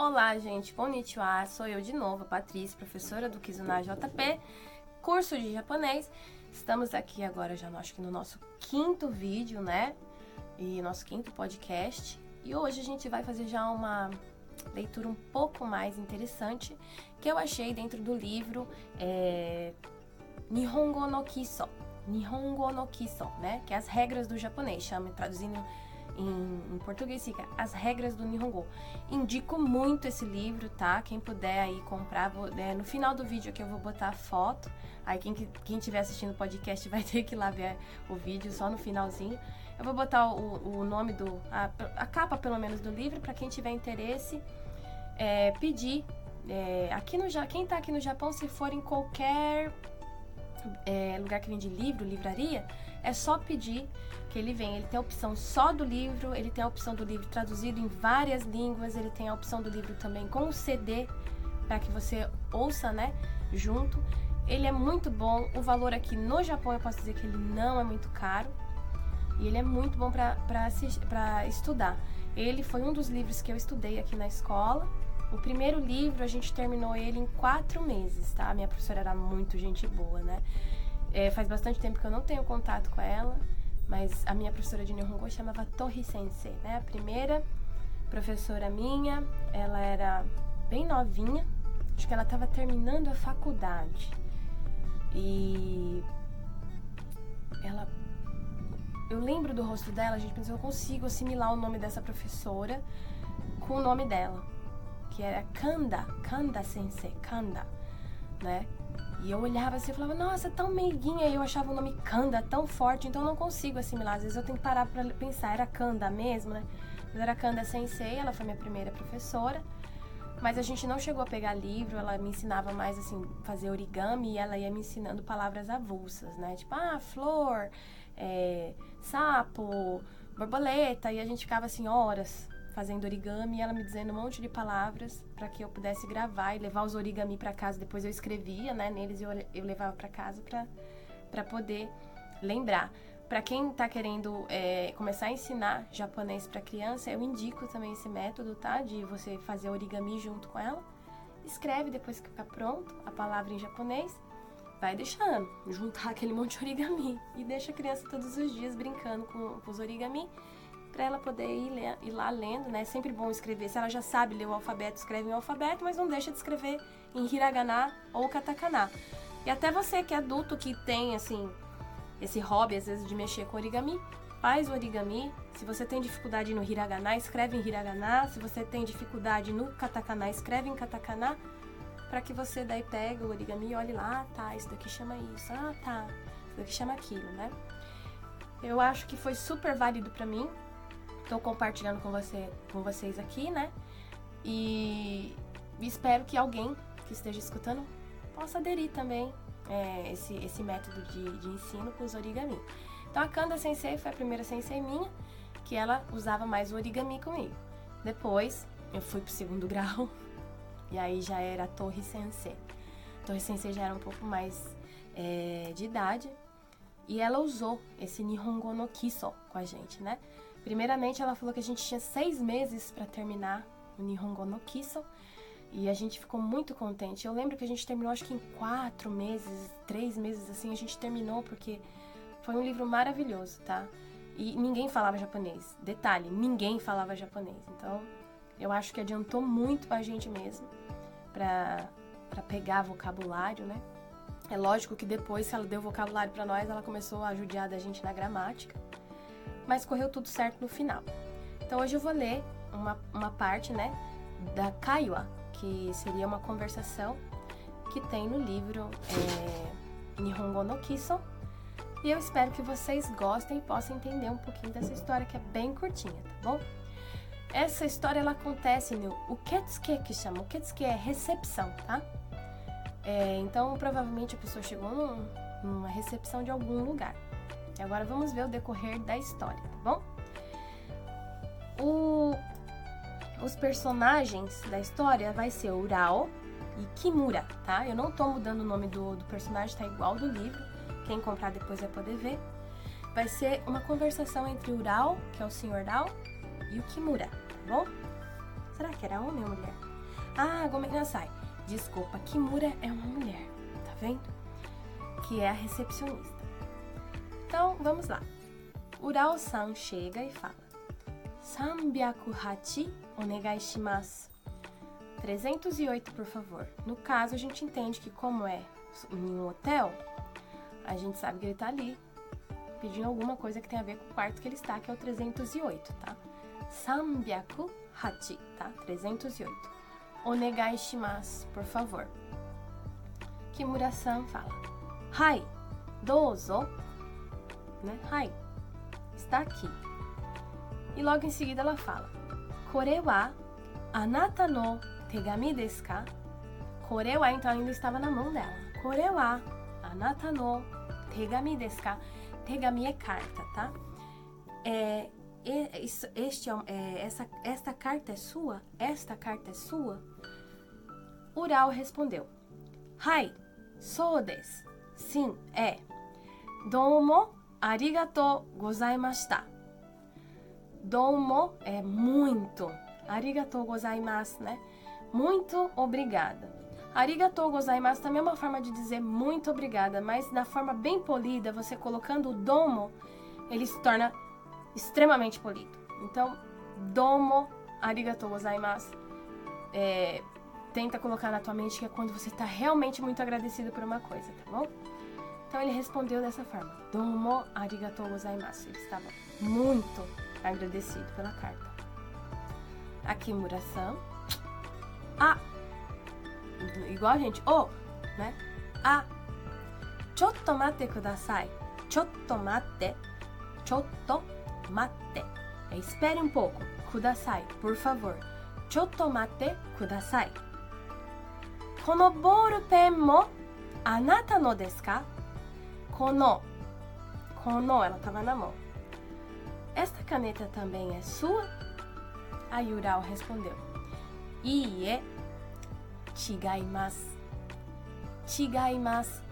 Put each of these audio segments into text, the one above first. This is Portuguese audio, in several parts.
Olá, gente. Konnichiwa. Sou eu de novo, Patrícia, professora do Kizuna JP, curso de japonês. Estamos aqui agora já, acho que no nosso quinto vídeo, né? E nosso quinto podcast. E hoje a gente vai fazer já uma leitura um pouco mais interessante que eu achei dentro do livro é, Nihongo no Kiso. Nihongo no Kiso, né? Que é as regras do japonês, chama, traduzindo em, em, português fica As Regras do Nihongo. Indico muito esse livro, tá? Quem puder aí comprar, vou, é, no final do vídeo aqui eu vou botar a foto. Aí quem, quem estiver assistindo o podcast vai ter que ir lá ver o vídeo só no finalzinho. Eu vou botar o, o nome do. A, a, capa, pelo menos, do livro, para quem tiver interesse, é, pedir. É, aqui no quem tá aqui no Japão, se for em qualquer é, lugar que vende livro, livraria, é só pedir que ele vem. Ele tem a opção só do livro, ele tem a opção do livro traduzido em várias línguas, ele tem a opção do livro também com o CD para que você ouça, né, junto. Ele é muito bom. O valor aqui no Japão eu posso dizer que ele não é muito caro. E ele é muito bom para estudar. Ele foi um dos livros que eu estudei aqui na escola. O primeiro livro a gente terminou ele em quatro meses, tá? Minha professora era muito gente boa, né? É, faz bastante tempo que eu não tenho contato com ela, mas a minha professora de Nihongo chamava Torri Sensei, né? A primeira professora minha, ela era bem novinha, acho que ela estava terminando a faculdade. E ela eu lembro do rosto dela, a gente pensou, eu consigo assimilar o nome dessa professora com o nome dela, que era Kanda, Kanda Sensei, Kanda, né? E eu olhava assim e falava, nossa, tão meiguinha. E eu achava o nome Kanda tão forte, então eu não consigo assimilar. Às vezes eu tenho que parar pra pensar, era Kanda mesmo, né? Mas era Kanda Sensei, ela foi minha primeira professora. Mas a gente não chegou a pegar livro, ela me ensinava mais assim, fazer origami e ela ia me ensinando palavras avulsas, né? Tipo, ah, flor, é, sapo, borboleta, e a gente ficava assim horas fazendo origami ela me dizendo um monte de palavras para que eu pudesse gravar e levar os origami para casa. Depois eu escrevia, né, neles e eu, eu levava para casa para poder lembrar. Para quem está querendo é, começar a ensinar japonês para criança, eu indico também esse método, tá? De você fazer origami junto com ela. Escreve depois que ficar pronto a palavra em japonês, vai deixando, juntar aquele monte de origami e deixa a criança todos os dias brincando com, com os origami para ela poder ir, ir, lá lendo, né? É sempre bom escrever. Se ela já sabe ler o alfabeto, escreve em alfabeto, mas não deixa de escrever em hiragana ou katakana. E até você que é adulto que tem assim esse hobby às vezes de mexer com origami, faz origami. Se você tem dificuldade no hiragana, escreve em hiragana. Se você tem dificuldade no katakana, escreve em katakana. Para que você daí pegue o origami e olhe lá, ah, tá, isso daqui chama isso, ah, tá, isso daqui chama aquilo, né? Eu acho que foi super válido para mim, estou compartilhando com, você, com vocês aqui, né? E espero que alguém que esteja escutando possa aderir também é, esse, esse método de, de ensino com os origami. Então a Kanda Sensei foi a primeira sensei minha que ela usava mais o origami comigo. Depois eu fui pro segundo grau e aí já era a Torre Sensei. A Torre Sensei já era um pouco mais é, de idade e ela usou esse Nihongo no Kiso com a gente, né? Primeiramente, ela falou que a gente tinha seis meses para terminar o Nihongo no Kiso. E a gente ficou muito contente. Eu lembro que a gente terminou, acho que em quatro meses, três meses assim, a gente terminou, porque foi um livro maravilhoso, tá? E ninguém falava japonês. Detalhe, ninguém falava japonês. Então, eu acho que adiantou muito a gente mesmo pra pegar vocabulário, né? É lógico que depois que ela deu vocabulário para nós, ela começou a ajudar a gente na gramática mas correu tudo certo no final. Então hoje eu vou ler uma, uma parte, né, da Kaiwa, que seria uma conversação que tem no livro é, Nihongo no Kiso. E eu espero que vocês gostem e possam entender um pouquinho dessa história que é bem curtinha, tá bom? Essa história ela acontece no Uketsuke que chama. Uketsuke é recepção, tá? É, então provavelmente a pessoa chegou num, numa recepção de algum lugar. E agora vamos ver o decorrer da história, tá bom? O, os personagens da história vai ser Urao e Kimura, tá? Eu não tô mudando o nome do, do personagem, tá igual do livro. Quem comprar depois vai poder ver. Vai ser uma conversação entre o Urao, que é o Sr. Rao, e o Kimura, tá bom? Será que era homem ou mulher? Ah, sai. Desculpa, Kimura é uma mulher, tá vendo? Que é a recepcionista. Então, vamos lá. Urao-san chega e fala: 308 onegai shimasu. 308, por favor. No caso, a gente entende que como é em um hotel, a gente sabe que ele tá ali pedindo alguma coisa que tem a ver com o quarto que ele está, que é o 308, tá? 308, tá? 308. Onegai shimasu, por favor. Kimura-san fala: Hai, dozo. Né? Hai, está aqui. E logo em seguida ela fala: Kore wa anata no tegami desu ka? Kore wa, então ainda estava na mão dela. Kore wa anata no tegami desu ka? Tegami é carta, tá? É, este, é, é, essa, esta carta é sua? Esta carta é sua? Ural respondeu: Hai, sou desu. Sim, é. Domo arigatou gozaimashita. Domo é muito. Arigatou gozaimasu, né? Muito obrigada. Arigatou gozaimasu também é uma forma de dizer muito obrigada, mas na forma bem polida, você colocando o domo, ele se torna extremamente polido. Então, domo arigatou gozaimasu. É, tenta colocar na tua mente que é quando você está realmente muito agradecido por uma coisa, tá bom? Então ele respondeu dessa forma: Domo arigatou gozaimasu. Ele estava muito agradecido pela carta. Aqui Murasan. Ah! Igual a gente. Oh! Né? Ah! Chotto matte kudasai. Chotto matte. Chotto matte. É, espere um pouco. Kudasai, por favor. Chotto matte kudasai. Kono boru pen mo anata no desu ka? Kono. Kono, ela estava na mão. Esta caneta também é sua? A Yurao respondeu. Ie, chigaimasu. Chigaimasu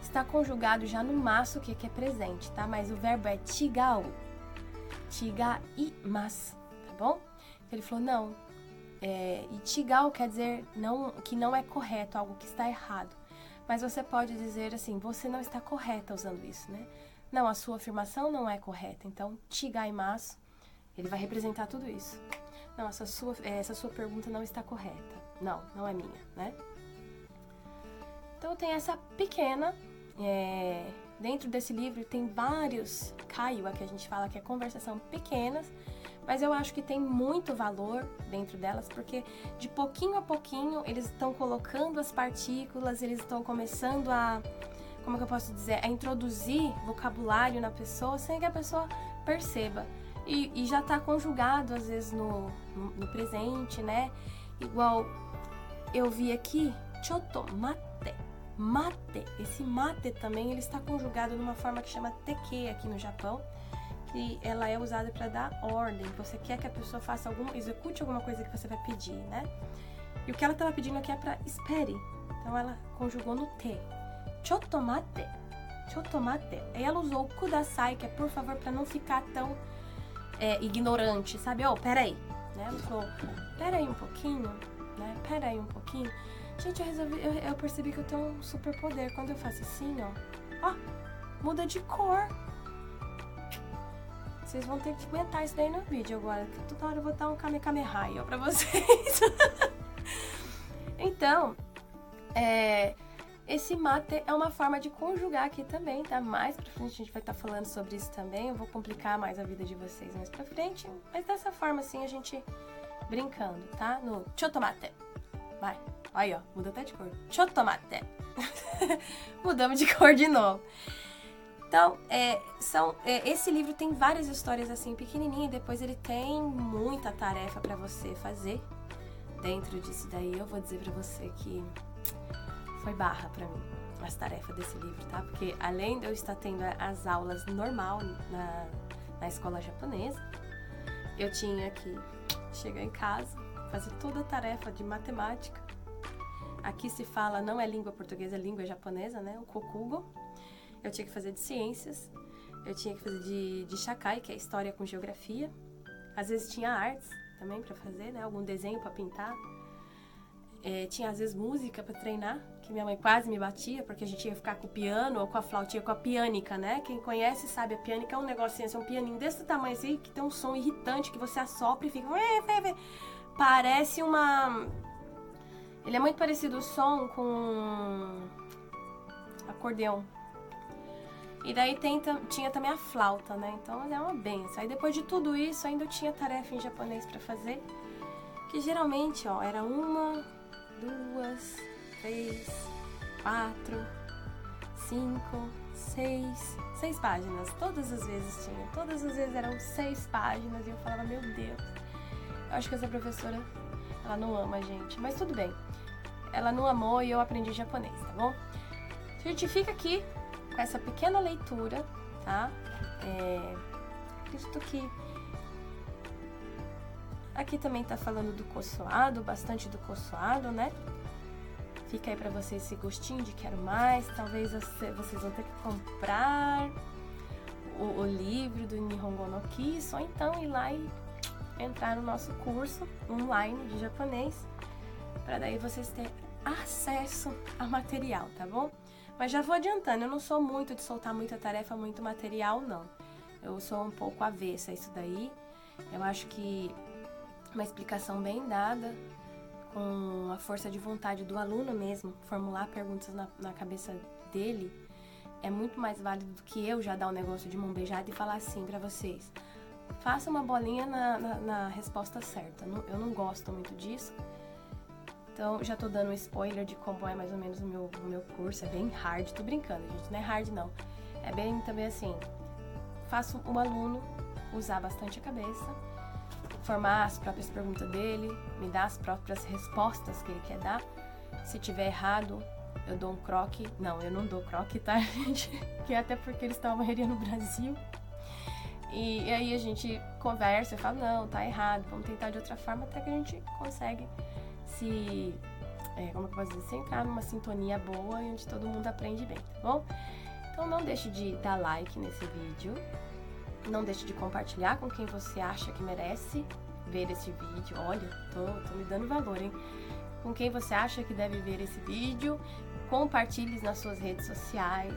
está conjugado já no maço que é presente, tá? Mas o verbo é chigau. Chigaimasu, tá bom? Ele falou, não. É, e chigau quer dizer não, que não é correto, algo que está errado. Mas você pode dizer assim, você não está correta usando isso, né? Não, a sua afirmação não é correta. Então, chigaimasu, ele vai representar tudo isso. Não, essa sua, essa sua pergunta não está correta. Não, não é minha, né? Então tem essa pequena. É, dentro desse livro tem vários kaiwa que a gente fala que é conversação pequenas, mas eu acho que tem muito valor dentro delas, porque de pouquinho a pouquinho eles estão colocando as partículas, eles estão começando a como eu posso dizer, a introduzir vocabulário na pessoa sem que a pessoa perceba. E, e já está conjugado, às vezes, no, no, no, presente, né? Igual eu vi aqui, choto mate. Mate. Esse mate também, ele está conjugado numa forma que chama teke aqui no Japão. Que ela é usada para dar ordem. Você quer que a pessoa faça algum, execute alguma coisa que você vai pedir, né? E o que ela estava pedindo aqui é para espere. Então ela conjugou no te. Chotomate. Chotomate. Aí ela usou o kudasai, que é por favor, para não ficar tão é, ignorante, sabe? Oh, peraí. Né? Ela falou, peraí um pouquinho, né? Peraí um pouquinho. Gente, eu resolvi, eu, eu percebi que eu tenho um super poder. Quando eu faço assim, ó, ó, muda de cor. Vocês vão ter que comentar isso daí no vídeo agora, que toda hora eu vou dar um Kamehameha pra vocês. então, é, esse mate é uma forma de conjugar aqui também, tá? Mais pra frente a gente vai estar tá falando sobre isso também. Eu vou complicar mais a vida de vocês mais pra frente. Mas dessa forma, assim, a gente brincando, tá? No chotomate. Vai. Aí, ó. Muda até de cor. Chotomate. Mudamos de cor de novo. Então, é, são, é, esse livro tem várias histórias assim pequenininhas. Depois ele tem muita tarefa para você fazer. Dentro disso daí, eu vou dizer para você que foi barra para mim as tarefas desse livro, tá? Porque além de eu estar tendo as aulas normal na, na escola japonesa, eu tinha que chegar em casa, fazer toda a tarefa de matemática. Aqui se fala, não é língua portuguesa, é língua japonesa, né? O kokugo. Eu tinha que fazer de ciências, eu tinha que fazer de, de shakai, que é história com geografia. Às vezes tinha artes também para fazer, né? Algum desenho para pintar é, tinha às vezes música para treinar, que minha mãe quase me batia, porque a gente ia ficar com o piano ou com a flautinha, com a piânica, né? Quem conhece sabe, a piânica é um negocinho assim, um pianinho desse tamanho assim, que tem um som irritante que você assopra e fica. Parece uma. Ele é muito parecido o som com acordeão. E daí tem, tinha também a flauta, né? Então é uma benção. Aí depois de tudo isso, ainda tinha tarefa em japonês para fazer. Que geralmente, ó, era uma, duas, três, quatro, cinco, seis, seis páginas. Todas as vezes tinha. Todas as vezes eram seis páginas e eu falava, meu Deus. Eu acho que essa professora, ela não ama a gente. Mas tudo bem. Ela não amou e eu aprendi japonês, tá bom? A gente fica aqui com essa pequena leitura, tá? É, acredito que aqui também tá falando do coçoado, bastante do coçoado, né? Fica aí para vocês esse gostinho de quero mais. Talvez vocês vão ter que comprar o, o livro do Nihongo no Ki, ou então ir lá e entrar no nosso curso online de japonês, para daí vocês terem acesso a material, tá bom? Mas já vou adiantando, eu não sou muito de soltar muita tarefa, muito material, não. Eu sou um pouco avessa a isso daí. Eu acho que uma explicação bem dada, com a força de vontade do aluno mesmo, formular perguntas na, na cabeça dele, é muito mais válido do que eu já dar um negócio de mão beijada e falar assim para vocês. Faça uma bolinha na, na, na resposta certa. Eu não gosto muito disso. Então, já tô dando um spoiler de como é mais ou menos o meu, o meu curso. É bem hard, tô brincando, gente. Não é hard, não. É bem também assim. Faço um aluno usar bastante a cabeça, formar as próprias perguntas dele, me dar as próprias respostas que ele quer dar. Se tiver errado, eu dou um croque. Não, eu não dou croque, tá, gente? Que é até porque eles estão a maioria no Brasil. E, e, aí a gente conversa e fala, não, tá errado, vamos tentar de outra forma até que a gente consegue se. É, como eu posso dizer? Se entrar numa sintonia boa e onde todo mundo aprende bem, tá bom? Então não deixe de dar like nesse vídeo. Não deixe de compartilhar com quem você acha que merece ver esse vídeo. Olha, tô, tô me dando valor, hein? Com quem você acha que deve ver esse vídeo. Compartilhe nas suas redes sociais.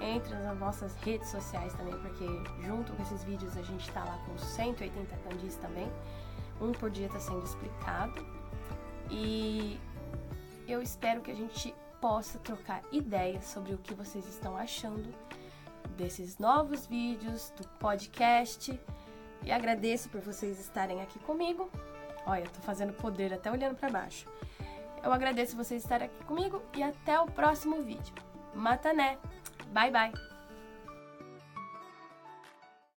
Entre nas nossas redes sociais também, porque junto com esses vídeos a gente tá lá com 180 candis também. Um por dia está sendo explicado. E eu espero que a gente possa trocar ideias sobre o que vocês estão achando desses novos vídeos, do podcast. E agradeço por vocês estarem aqui comigo. Olha, tô fazendo poder até olhando para baixo. Eu agradeço vocês estarem aqui comigo e até o próximo vídeo. Matané! Bye bye!